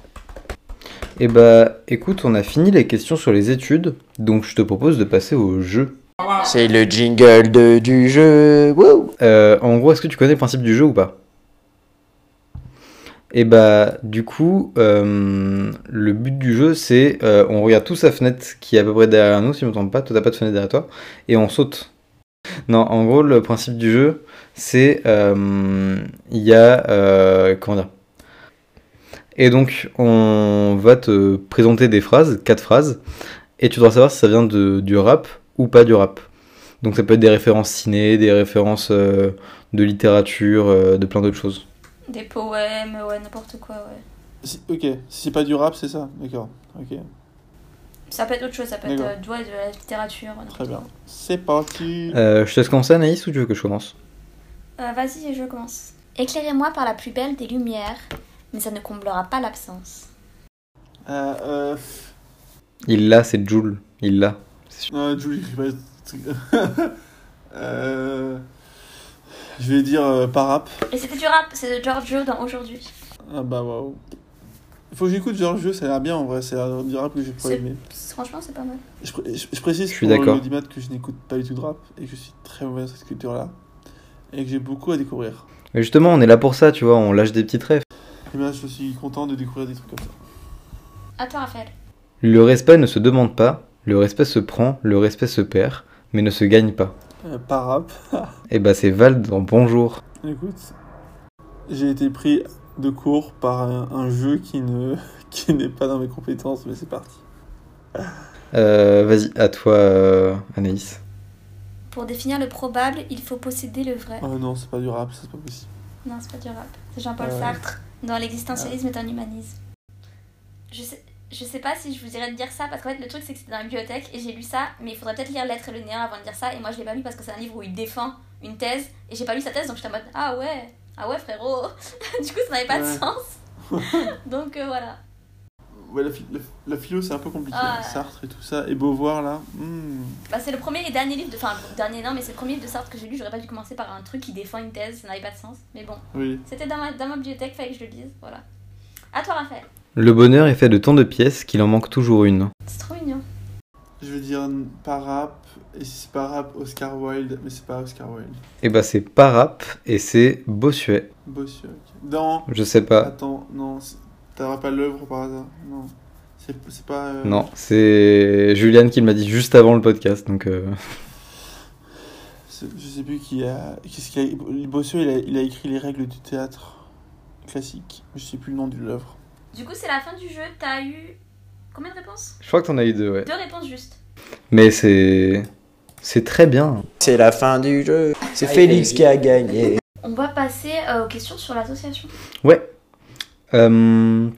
Et bah, écoute, on a fini les questions sur les études, donc je te propose de passer au jeu. C'est le jingle de, du jeu. Wouh Euh, en gros, est-ce que tu connais le principe du jeu ou pas? Et bah, du coup, euh, le but du jeu, c'est euh, on regarde tous sa fenêtre qui est à peu près derrière nous, si je ne me trompe pas, toi t'as pas de fenêtre derrière toi, et on saute. Non, en gros, le principe du jeu, c'est euh, il y a euh, comment dire Et donc, on va te présenter des phrases, quatre phrases, et tu dois savoir si ça vient de, du rap ou pas du rap. Donc ça peut être des références ciné, des références euh, de littérature, euh, de plein d'autres choses. Des poèmes, ouais, n'importe quoi, ouais. Si- ok, si c'est pas du rap, c'est ça D'accord, ok. Ça peut être autre chose, ça peut être euh, ouais, de la littérature. Très bien. C'est parti Euh, je te laisse commencer Anaïs ou tu veux que je commence? Euh, Vas-y, je commence. Éclairez-moi par la plus belle des lumières, mais ça ne comblera pas l'absence. Euh, euh, Il l'a, c'est Joule. Il l'a. non, vais pas- [laughs] euh, Je vais dire euh, par rap. Et c'était du rap, c'est de Giorgio dans Aujourd'hui. Ah bah waouh. Faut que j'écoute Giorgio, ça a l'air bien en vrai, c'est du rap que j'ai pas aimé. Franchement, c'est pas mal. Je, pré- je- je précise Je suis pour d'accord. l'audimat que je n'écoute pas du tout de rap et que je suis très mauvais dans cette culture-là et que j'ai beaucoup à découvrir. Mais justement, on est là pour ça, tu vois, on lâche des petites rêves. Et bien, je suis content de découvrir des trucs comme ça. À toi, Raphaël. Le respect ne se demande pas, le respect se prend, le respect se perd, mais ne se gagne pas. Euh, par rap, [laughs] Et bah c'est Val dans Bonjour. écoute, j'ai été pris de court par un, un jeu qui ne [laughs] qui n'est pas dans mes compétences, mais c'est parti. Euh, Vas-y, à toi euh, Anaïs. Pour définir le probable, il faut posséder le vrai. Oh non, c'est pas du rap, ça c'est pas possible. Non, c'est pas du rap. C'est Jean-Paul Euh. Sartre. Dans l'existentialisme est un humanisme. Je sais, je sais pas si je vous dirais de dire ça parce qu'en fait, le truc c'est que c'était dans la bibliothèque et j'ai lu ça, mais il faudrait peut-être lire L'être et le néant avant de dire ça. Et moi, je l'ai pas lu parce que c'est un livre où il défend une thèse et j'ai pas lu sa thèse donc j'étais en mode Ah ouais, ah ouais, frérot. [laughs] du coup, ça n'avait pas de sens. [laughs] donc euh, voilà. Ouais, la, la, la philo c'est un peu compliqué, Ah. hein, Sartre et tout ça, et Beauvoir là. hmm. Bah, c'est le premier et dernier livre de. Enfin, le dernier non, mais c'est le premier livre de Sartre que j'ai lu. J'aurais pas dû commencer par un truc qui défend une thèse, ça n'avait pas de sens. Mais bon, Oui. c'était dans ma, dans ma bibliothèque, fallait que je le lise. Voilà. À toi, Raphaël. Le bonheur est fait de tant de pièces qu'il en manque toujours une. C'est trop mignon. Je veux dire pas rap, et si c'est pas rap, Oscar Wilde, mais c'est pas Oscar Wilde. Et bah c'est pas rap et c'est Bossuet. Bossuet, ok. Non, Je sais pas. attends, non, c'est- t'auras pas l'œuvre par hasard Non. C'est c'est pas. euh, Non, c'est Juliane qui me l'a dit juste avant le podcast, donc euh, [laughs] c'est- Je sais plus qui a. Qu'est-ce qu'il a. Bossuet, il a, il a écrit les règles du théâtre classique. Je sais plus le nom de l'œuvre. Du coup, c'est la fin du jeu. T'as eu. Combien de réponses? Je crois que t'en as eu deux, ouais. Deux réponses justes. Mais c'est c'est très bien. C'est la fin du jeu. C'est Félix qui a gagné. On va passer euh, aux questions sur l'association. Ouais. Euh,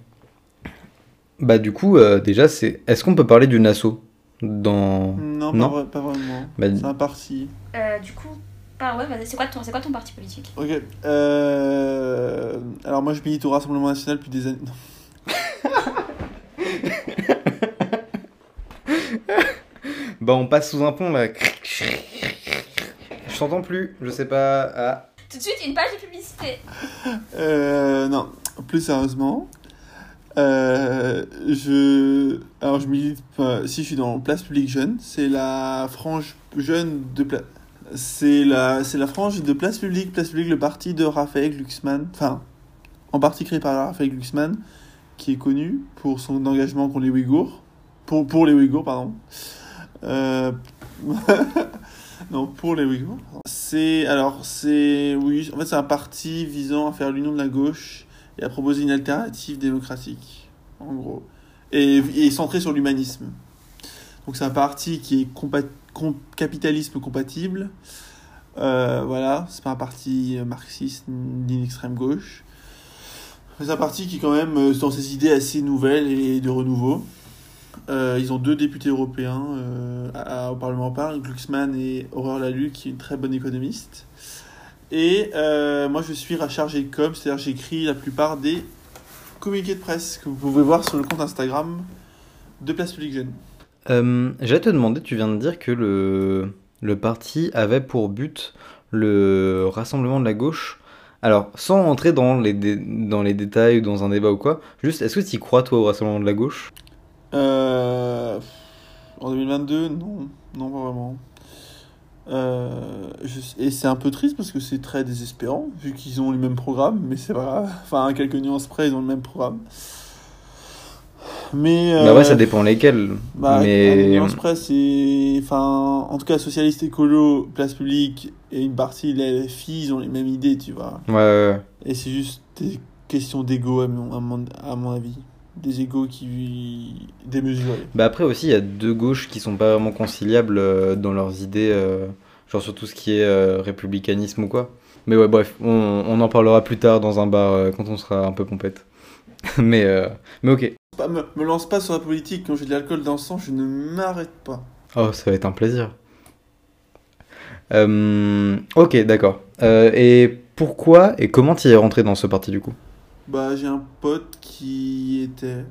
Bah du coup, euh, déjà, c'est. Est-ce qu'on peut parler d'une asso dans Non, Non? Pas, vrai- pas vraiment. Bah, C'est un parti. Euh, du coup, bah ouais, c'est quoi, ton- c'est quoi ton parti politique? Ok. Euh... Alors moi je milite au Rassemblement National depuis des années. [laughs] Bah on passe sous un pont là. Je t'entends plus, je sais pas. Ah. Tout de suite, une page de publicité. Euh, non, plus sérieusement. Euh, je... Alors je milite... pas- si je suis dans Place Publique Jeune, c'est la frange jeune de... Pla... C'est la... c'est la frange de Place Publique, Place Publique, le parti de Raphaël Glucksmann. Enfin, en partie créé par Raphaël Glucksmann, qui est connu pour son engagement contre les Ouïghours. Pour, pour les Ouïghours, pardon. Euh... [laughs] non, pour les Ouïghours. C'est... Alors, c'est... Oui, en fait, c'est un parti visant à faire l'union de la gauche et à proposer une alternative démocratique, en gros. Et, et centré sur l'humanisme. Donc c'est un parti qui est compa- com- capitalisme compatible. Euh, voilà, c'est pas un parti marxiste ni d'extrême gauche. C'est un parti qui quand même euh, dans ses idées assez nouvelles et de renouveau. Euh, ils ont deux députés européens euh, au Parlement européen, Glucksmann et Aurore Laluc, qui est une très bonne économiste. Et euh, moi, je suis chargé de com, c'est-à-dire j'écris la plupart des communiqués de presse que vous pouvez voir sur le compte Instagram de Place Publique Jeune. J'allais te demander, tu viens de dire que le, le parti avait pour but le rassemblement de la gauche. Alors, sans entrer dans les, dans les détails ou dans un débat ou quoi, juste, est-ce que tu y crois toi au rassemblement de la gauche? Euh, en 2022, non, non pas vraiment. Euh, je- et c'est un peu triste parce que c'est très désespérant vu qu'ils ont le même programme, mais c'est pas grave. [laughs] Enfin, à quelques nuances près, ils ont le même programme. Mais Bah ouais, euh, ça dépend lesquels. Bah, mais nuances près, c'est. Enfin, en tout cas, socialiste écolo, place publique et une partie, les filles, ils ont les mêmes idées, tu vois. ouais, ouais, ouais. Et c'est juste des questions d'ego, à mon, à, mon, à mon avis. Des égos qui. démesurés. Bah après aussi, il y a deux gauches qui sont pas vraiment conciliables euh, dans leurs idées, euh, genre sur tout ce qui est euh, républicanisme ou quoi. Mais ouais, bref, on, on en parlera plus tard dans un bar quand on sera un peu pompette. [laughs] mais, euh, mais ok. Pas, me, me lance pas sur la politique, quand j'ai de l'alcool dans le sang, je ne m'arrête pas. Oh, ça va être un plaisir. Euh, ok, d'accord. Et pourquoi et comment tu es rentré dans ce parti du coup? Bah, j'ai un pote qui était.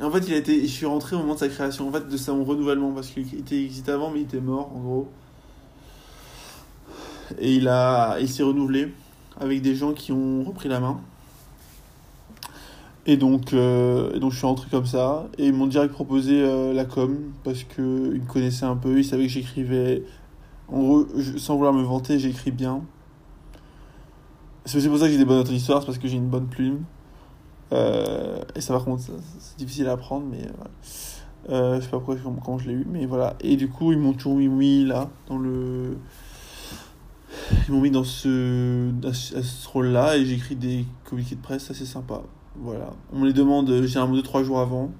En fait, il a été. Je suis rentré au moment de sa création, en fait, de son renouvellement, parce qu'il était existait avant, mais il était mort, en gros. Et il a, il s'est renouvelé avec des gens qui ont repris la main. Et donc, euh, donc je suis rentré comme ça. Et ils m'ont direct proposé euh, la com, parce qu'ils me connaissaient un peu, ils savaient que j'écrivais. En gros, sans vouloir me vanter, j'écris bien. C'est aussi pour ça que j'ai des bonnes notes en histoire, c'est parce que j'ai une bonne plume. Euh, et ça, par contre, c'est difficile à apprendre, mais voilà. Euh, je sais pas pourquoi, comment je l'ai eu, mais voilà. Et du coup, ils m'ont toujours mis, mis là, dans le. Ils m'ont mis dans ce, à ce rôle-là, et j'écris des communiqués de presse assez sympa. Voilà. On me les demande euh, généralement 2-3 jours avant.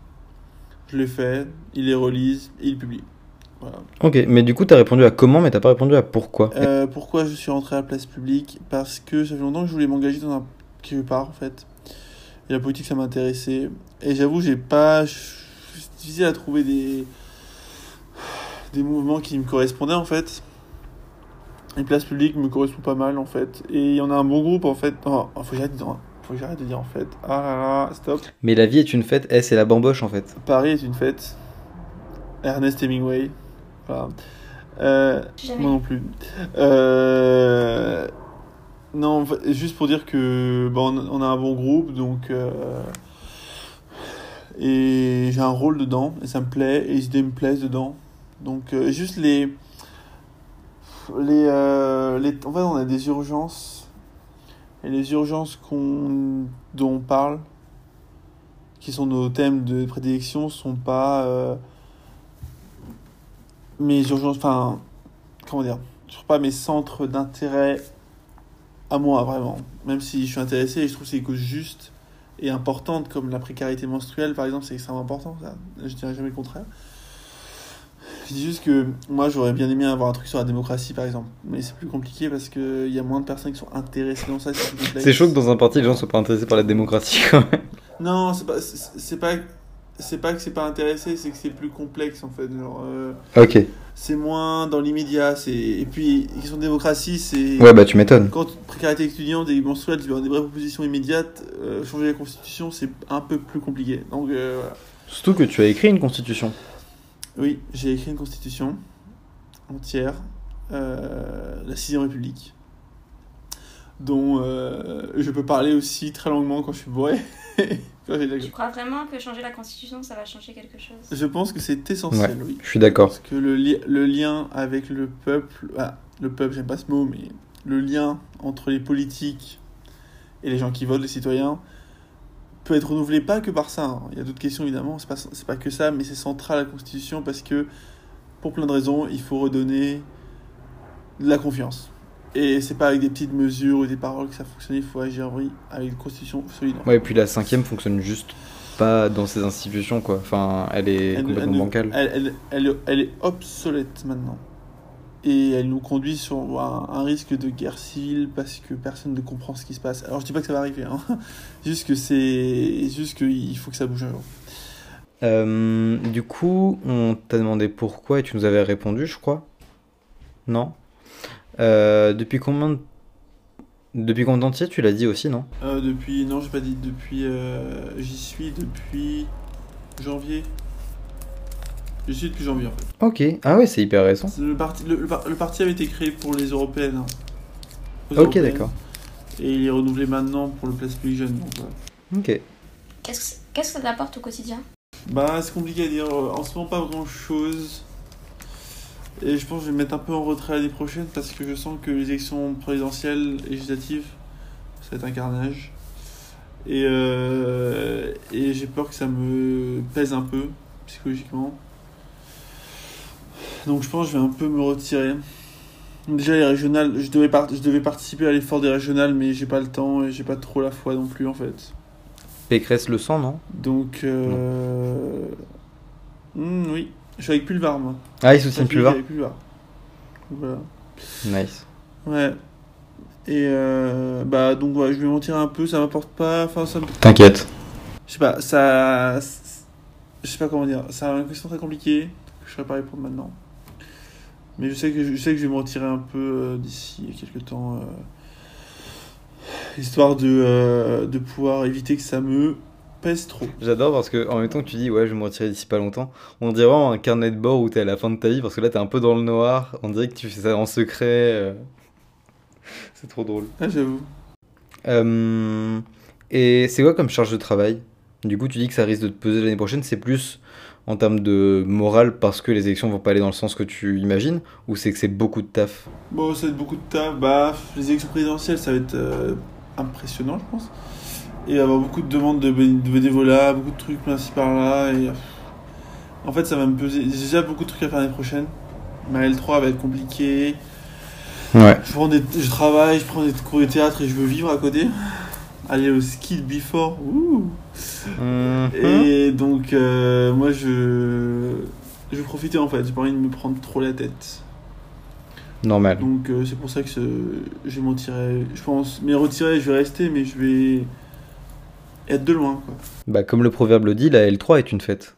Je les fais, ils les relisent, et ils publient. Voilà. Ok, mais du coup, t'as répondu à comment, mais t'as pas répondu à pourquoi. Euh, pourquoi je suis rentré à la place publique? Parce que ça fait longtemps que je voulais m'engager dans un quelque part en fait. Et la politique ça m'intéressait. Et j'avoue, j'ai pas. C'est difficile à trouver des. des mouvements qui me correspondaient en fait. Les places publiques me correspondent pas mal en fait. Et il y en a un bon groupe en fait. Oh, faut que j'arrête de dire, faut que j'arrête de dire en fait. Ah là là, stop. Mais la vie est une fête, eh, c'est la bamboche en fait. Paris est une fête. Ernest Hemingway. Voilà. Euh, J'ai jamais moi non plus. Euh, non, juste pour dire que bon, on a un bon groupe, donc euh, Et j'ai un rôle dedans, et ça me plaît, et les idées me plaisent dedans. Donc, euh, juste les. Les, euh, les. En fait, on a des urgences. Et les urgences qu'on, dont on parle, qui sont nos thèmes de prédilection, sont pas. euh, mes urgences. Enfin. Comment dire Ce sont pas mes centres d'intérêt à moi, vraiment. Même si je suis intéressé et je trouve que c'est des causes justes et importantes, comme la précarité menstruelle, par exemple, c'est extrêmement important. Ça. Je dirais jamais le contraire. Je dis juste que moi, j'aurais bien aimé avoir un truc sur la démocratie, par exemple. Mais c'est plus compliqué parce qu'il y a moins de personnes qui sont intéressées dans ça. C'est chaud que dans un parti, les gens soient pas intéressés par la démocratie quand même. Non, c'est pas, c'est pas, c'est pas que c'est pas intéressé, c'est que c'est plus complexe en fait. Genre, euh, Ok. c'est moins dans l'immédiat. C'est et puis question de démocratie, c'est Ouais, bah tu m'étonnes. quand précarité étudiante et menstruelle, tu veux avoir des vraies propositions immédiates. euh, changer la constitution, c'est un peu plus compliqué. Donc euh, voilà. Surtout que tu as écrit une constitution. Oui, j'ai écrit une constitution entière, euh, la sixième République, dont euh, je peux parler aussi très longuement quand je suis bourré. [laughs] Tu crois vraiment que changer la constitution, ça va changer quelque chose? Je pense que c'est essentiel, Ouais, oui. je suis d'accord. Parce que le, li- le lien avec le peuple, ah, le peuple, j'aime pas ce mot, mais le lien entre les politiques et les gens qui votent, les citoyens, peut être renouvelé pas que par ça. hein. Il y a d'autres questions évidemment, c'est pas, c'est pas que ça, mais c'est central à la Constitution parce que, pour plein de raisons, il faut redonner de la confiance. Et c'est pas avec des petites mesures ou des paroles que ça fonctionne, il faut agir oui, avec une Constitution solide. Ouais, et puis la cinquième fonctionne juste pas dans ces institutions, quoi. Enfin, elle est Elle- complètement elle- bancale. Elle, elle, elle, est obsolète maintenant. Et elle nous conduit sur un, un risque de guerre civile parce que personne ne comprend ce qui se passe. Alors je dis pas que ça va arriver, hein. [laughs] juste que c'est juste qu'il faut que ça bouge un jour. Euh, du coup, on t'a demandé pourquoi et tu nous avais répondu, je crois. Non? Euh, Depuis combien de... Depuis combien d'entier tu l'as dit aussi, non? Euh, depuis non j'ai pas dit depuis euh, j'y suis depuis janvier. J'y suis depuis janvier en fait. Ok. Ah ouais, c'est hyper récent. Le parti, le, le par- le parti avait été créé pour les européennes. hein. Ok, européennes. d'accord. Et il est renouvelé maintenant pour le place public jeune. Donc, voilà. Ok. Qu'est-ce que, qu'est-ce que ça t'apporte au quotidien? Bah, c'est compliqué à dire. En ce moment, pas grand chose. Et je pense que je vais me mettre un peu en retrait l'année prochaine parce que je sens que les élections présidentielles et législatives, ça va être un carnage. Et, euh, et j'ai peur que ça me pèse un peu psychologiquement. Donc je pense que je vais un peu me retirer. Déjà les régionales, je devais, je devais participer à l'effort des régionales, mais j'ai pas le temps et j'ai pas trop la foi non plus en fait. Pécresse le sang, non? Donc, euh... hmm, oui, je suis avec Pulvar, moi. Ah, il soutient Je suis Pulvar avec Pulvar. Voilà. Nice. Ouais. Et euh, bah donc ouais, je vais mentir un peu, ça m'apporte pas, enfin ça. T'inquiète. Je sais pas, ça... Je sais pas comment dire, c'est une question très compliquée, que je saurais pas répondre maintenant. Mais je sais que je sais que je vais me retirer un peu euh, d'ici quelques temps. euh, histoire de, euh, de pouvoir éviter que ça me pèse trop. J'adore parce que en même temps que tu dis ouais je vais me retirer d'ici pas longtemps, on dirait vraiment un carnet de bord où t'es à la fin de ta vie parce que là t'es un peu dans le noir, on dirait que tu fais ça en secret. euh. [laughs] C'est trop drôle. Ah j'avoue. Euh, et c'est quoi comme charge de travail? Du coup tu dis que ça risque de te peser l'année prochaine, c'est plus en termes de morale parce que les élections vont pas aller dans le sens que tu imagines ou c'est que c'est beaucoup de taf? Bon, ça va être beaucoup de taf. Bah, les élections présidentielles, ça va être euh, impressionnant, je pense. Et avoir beaucoup de demandes de, bé- de bénévolat, beaucoup de trucs par-ci par-là. Et... En fait, ça va me peser. J'ai déjà beaucoup de trucs à faire l'année prochaine. Ma L3 va être compliquée. Ouais. Je, prends des... je travaille, je prends des cours de théâtre et je veux vivre à côté. Aller au ski de Before. Ouh. Mhm. Et donc, euh, moi, je. Je vais profiter en fait. J'ai pas envie de me prendre trop la tête. Normal. Donc euh, c'est pour ça que je vais m'en tirer, je pense. Mais retirer, je vais rester, mais je vais être de loin. Quoi. Bah comme le proverbe le dit, la L3 est une fête.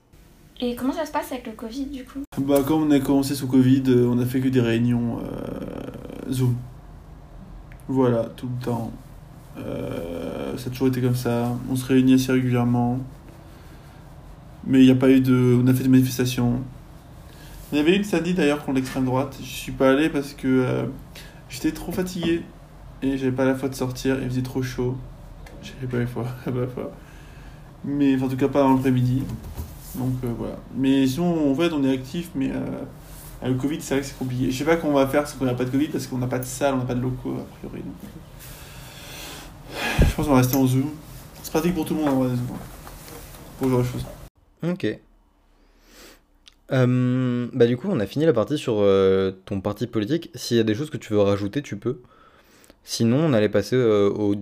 Et comment ça se passe avec le Covid du coup? Bah, comme on a commencé sous Covid, euh, on a fait que des réunions euh, Zoom. Voilà, tout le temps. Euh, ça a toujours été comme ça. On se réunit assez régulièrement. Mais il n'y a pas eu de. On a fait des manifestations. Il y avait une samedi d'ailleurs contre l'extrême droite. Je suis pas allé parce que euh, j'étais trop fatigué. Et j'avais pas la foi de sortir. Il faisait trop chaud. La foi. pas la [laughs] foi. Mais enfin, en tout cas, pas dans l'après-midi. Donc euh, voilà. Mais sinon, en fait, on est actif, mais euh, le Covid, c'est vrai que c'est compliqué. Je sais pas comment on va faire si on n'a pas de Covid parce qu'on n'a pas de salle, on n'a pas de locaux a priori. euh, Je pense qu'on va rester en Zoom. C'est pratique pour tout le monde en vrai. Pour genre de choses. Ok. Euh, bah du coup, on a fini la partie sur euh, ton parti politique. S'il y a des choses que tu veux rajouter, tu peux. Sinon, on allait passer euh, aux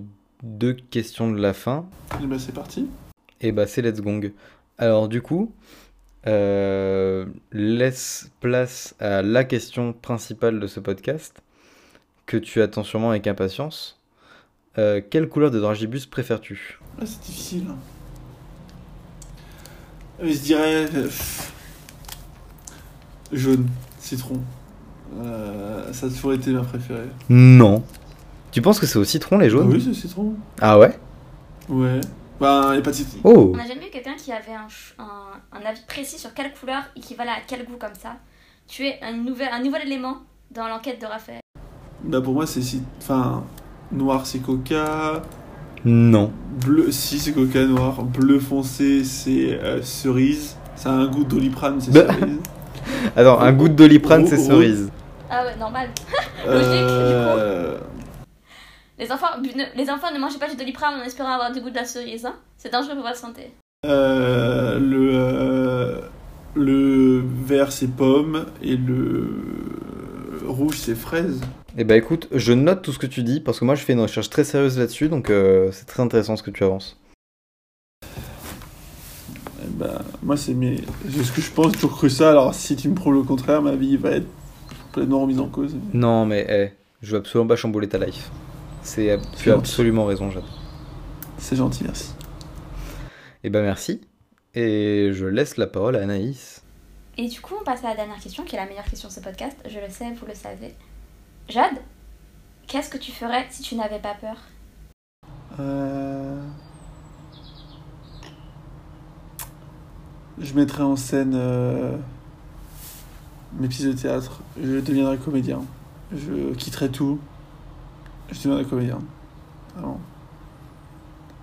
deux questions de la fin. Et bah, c'est parti. Et bah c'est Let's Gong. Alors du coup, euh, laisse place à la question principale de ce podcast, que tu attends sûrement avec impatience. Euh, quelle couleur de dragibus préfères-tu? Ah, c'est difficile. Mais je dirais. euh, jaune, citron. Euh, ça a toujours été ma préférée. Non. Tu penses que c'est au citron les jaunes oui, c'est citron. Ah ouais Ouais. Bah, il a pas de citron. Oh On n'a jamais eu quelqu'un qui avait un, un, un avis précis sur quelle couleur équivalait à quel goût comme ça. Tu es un nouvel, un nouvel élément dans l'enquête de Raphaël. Bah, pour moi, c'est. ci- Enfin, noir, c'est coca. Non. Bleu, si, c'est coca noir. Bleu foncé, c'est euh, cerise. Ça a un goût d'oliprane, c'est Bah. cerise. [laughs] Alors, un goût de doliprane, c'est Rose. cerise. Ah ouais, normal. [laughs] Euh, Les enfants, ne, les enfants ne mangez pas du doliprane en espérant avoir du goût de la cerise. Hein C'est dangereux pour votre santé. euh, le, euh, le vert, c'est pomme. Et le rouge, c'est fraise. Eh bah écoute, je note tout ce que tu dis parce que moi je fais une recherche très sérieuse là-dessus, donc euh, c'est très intéressant ce que tu avances. Eh ben, moi, c'est mes... c'est ce que je pense, j'ai toujours cru ça. Alors, si tu me prouves le contraire, ma vie va être complètement remise en cause. Non mais eh, je veux absolument pas chambouler ta life. C'est, tu as absolument raison, Jade. C'est gentil, merci. Eh bah merci. Et je laisse la parole à Anaïs. Et du coup, on passe à la dernière question, qui est la meilleure question de ce podcast. Je le sais, vous le savez. Jade, qu'est-ce que tu ferais si tu n'avais pas peur? Euh, Je mettrai en scène euh, mes pièces de théâtre. Je deviendrai comédien. Je quitterai tout. Je deviendrai comédien. Vraiment.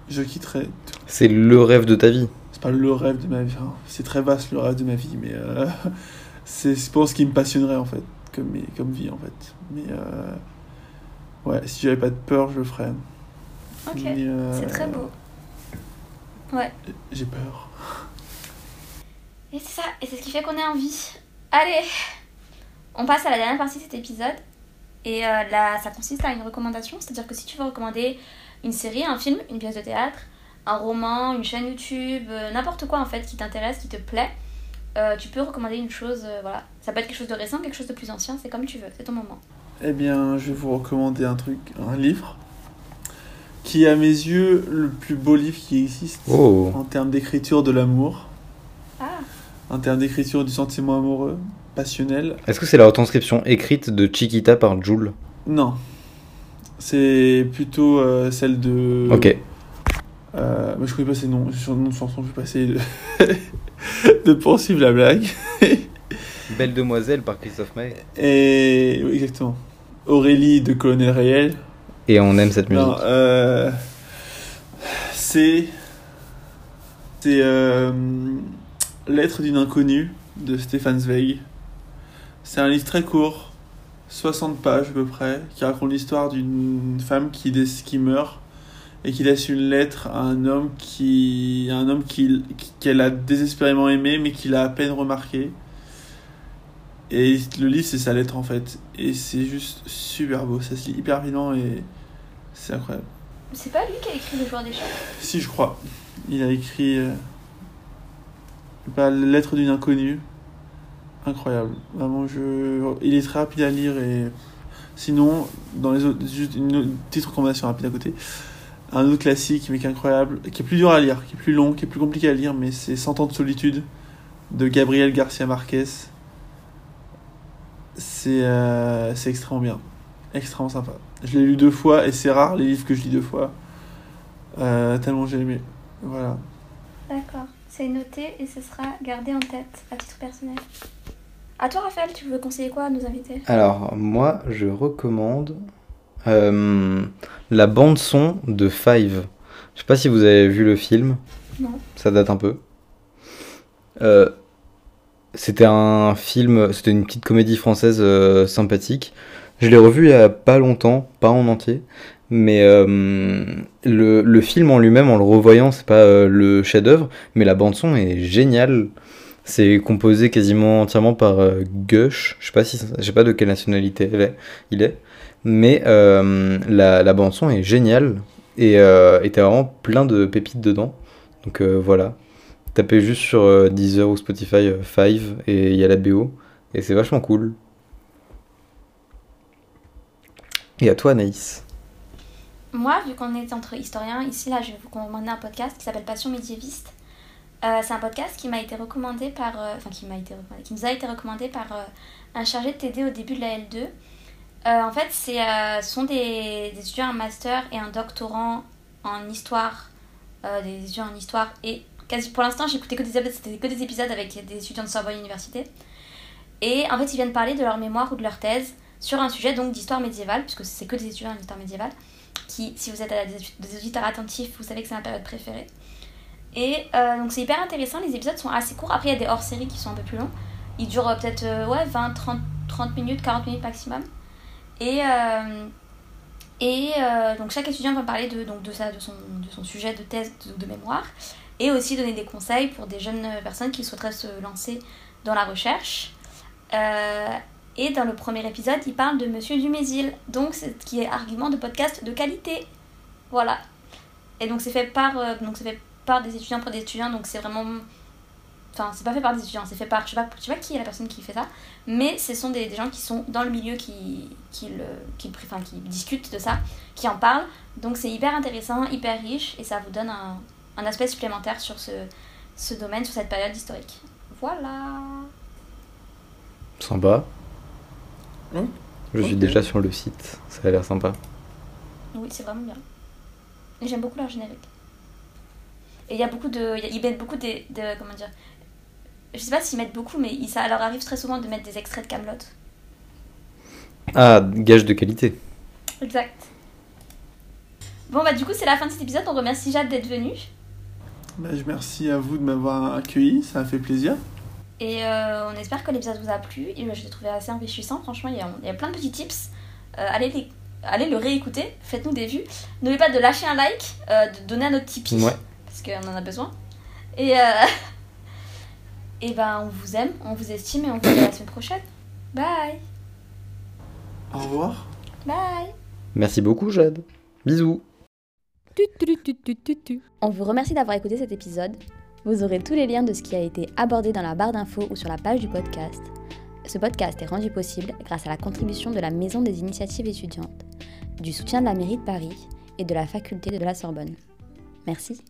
Je quitterai tout. C'est le rêve de ta vie. C'est pas le rêve de ma vie. hein. C'est très vaste le rêve de ma vie, mais euh, [laughs] c'est je pense qui me passionnerait en fait, comme, comme vie en fait. Mais euh, ouais, si j'avais pas de peur, je le ferais. Ok, euh, c'est très beau. Ouais, J'ai peur. et c'est ça, et c'est ce qui fait qu'on est en vie. Allez, on passe à la dernière partie de cet épisode. Et euh, là, ça consiste à une recommandation, c'est-à-dire que si tu veux recommander une série, un film, une pièce de théâtre, un roman, une chaîne YouTube, euh, n'importe quoi en fait qui t'intéresse, qui te plaît, euh, tu peux recommander une chose, euh, voilà. Ça peut être quelque chose de récent, quelque chose de plus ancien, c'est comme tu veux, c'est ton moment. Eh bien, je vais vous recommander un truc, un livre, qui est à mes yeux le plus beau livre qui existe Oh. en termes d'écriture de l'amour, Ah, en termes d'écriture du sentiment amoureux, passionnel. Est-ce que c'est la retranscription écrite de Chiquita par Jules Non, c'est plutôt euh, celle de. Ok. Euh, mais je connais pas ses noms, sur le nom de chanson, je vais pas essayer de, [laughs] de poursuivre la blague. [laughs] Belle demoiselle par Christophe Maé. Et oui, exactement. Aurélie de Colonel Réel. Et on aime cette musique. Non, euh, c'est c'est euh, Lettre d'une inconnue de Stéphane Zweig. C'est un livre très court, 60 pages à peu près, qui raconte l'histoire d'une femme qui, qui meurt et qui laisse une lettre à un homme qui un homme qui qu'elle a désespérément aimé mais qui l'a à peine remarqué. Et le livre c'est sa lettre en fait et c'est juste super beau, ça se lit hyper rapidement et c'est incroyable. c'est pas lui qui a écrit Le joueur d'échecs Si, je crois. Il a écrit euh, bah, Lettre d'une inconnue. Incroyable. Vraiment, je... il est très rapide à lire et sinon, dans les autres, juste une petite recommandation rapide à côté. Un autre classique, mais qui est incroyable, qui est plus dur à lire, qui est plus long, qui est plus compliqué à lire, mais c'est Cent ans de solitude de Gabriel Garcia Marquez. C'est euh, extrêmement bien, extrêmement sympa. Je l'ai lu deux fois et c'est rare les livres que je lis deux fois. Euh, tellement j'ai aimé. Voilà. D'accord, c'est noté et ce sera gardé en tête à titre personnel. À toi, Raphaël, tu veux conseiller quoi à nos invités? Alors, moi, je recommande euh, la bande-son de Five. Je sais pas si vous avez vu le film. Non. Ça date un peu. Euh, c'était un film, c'était une petite comédie française euh, sympathique. Je l'ai revu il y a pas longtemps, pas en entier. Mais euh, le, film en lui-même, en le revoyant, c'est pas euh, le chef-d'œuvre, mais la bande-son est géniale. C'est composé quasiment entièrement par euh, Gush. Je sais pas sais pas de quelle nationalité il est, mais la, la bande-son est géniale et t'as vraiment plein de pépites dedans. Donc voilà. Tapez juste sur Deezer ou Spotify euh, Five et il y a la BO. Et c'est vachement cool. Et à toi, Anaïs. Moi, vu qu'on est entre historiens, ici, là, je vais vous recommander un podcast qui s'appelle Passion médiéviste. Euh, c'est un podcast qui m'a été recommandé par... euh, Enfin, qui m'a été recommandé, qui nous a été recommandé par euh, un chargé de TD au début de la L2. Euh, en fait, c'est, ce sont des, des étudiants en master et un doctorant en histoire. des étudiants en histoire. Et quasi, pour l'instant, j'ai que des, épisodes- que des épisodes avec des étudiants de Sorbonne Université. Et en fait, ils viennent parler de leur mémoire ou de leur thèse sur un sujet donc d'histoire médiévale, puisque c'est que des étudiants en histoire médiévale qui, si vous êtes des, auditeurs attentifs, vous savez que c'est ma période préférée. Et euh, donc c'est hyper intéressant, les épisodes sont assez courts. Après, il y a des hors-séries qui sont un peu plus longs. Ils durent euh, peut-être euh, ouais, 20, 30, 30 minutes, 40 minutes maximum. Et, et donc chaque étudiant va parler de, donc de, ça, de, son, de son sujet de thèse de, de mémoire et aussi donner des conseils pour des jeunes personnes qui souhaiteraient se lancer dans la recherche. Et dans le premier épisode, il parle de Monsieur Dumézil, donc c'est qui est argument de podcast de qualité. Voilà. Et donc c'est fait par euh, donc c'est fait par des étudiants pour des étudiants, donc c'est vraiment enfin c'est pas fait par des étudiants, c'est fait par je sais pas je sais qui est la personne qui fait ça, mais ce sont des, des gens qui sont dans le milieu qui qui le qui, enfin, qui discutent de ça, qui en parlent. Donc c'est hyper intéressant, hyper riche et ça vous donne un, un aspect supplémentaire sur ce ce domaine, sur cette période historique. Voilà. Sympa. Je suis déjà sur le site. Ça a l'air sympa. Oui, c'est vraiment bien. J'aime beaucoup leur générique. Et il y a beaucoup de. il y a- Ils mettent beaucoup des- de. Comment dire Je sais pas s'ils mettent beaucoup, mais il- ça leur arrive très souvent de mettre des extraits de Camelot. Ah, gage de qualité. Exact. Bon, bah, du coup, c'est la fin de cet épisode. On remercie Jade d'être venue. Bah, je merci à vous de m'avoir accueilli, ça a fait plaisir. Et euh, on espère que l'épisode vous a plu. Et je l'ai trouvé assez enrichissant. Franchement, il y a, il y a plein de petits tips. Euh, allez, les- allez le réécouter. Faites-nous des vues. N'oubliez pas de lâcher un like, euh, de donner à notre Tipeee. Ouais. Parce qu'on en a besoin. Et, euh, [laughs] et ben, on vous aime, on vous estime et on vous dit à la semaine prochaine. Bye. Au revoir. Bye. Merci beaucoup, Jade. Bisous. On vous remercie d'avoir écouté cet épisode. Vous aurez tous les liens de ce qui a été abordé dans la barre d'infos ou sur la page du podcast. Ce podcast est rendu possible grâce à la contribution de la Maison des initiatives étudiantes, du soutien de la mairie de Paris et de la faculté de la Sorbonne. Merci.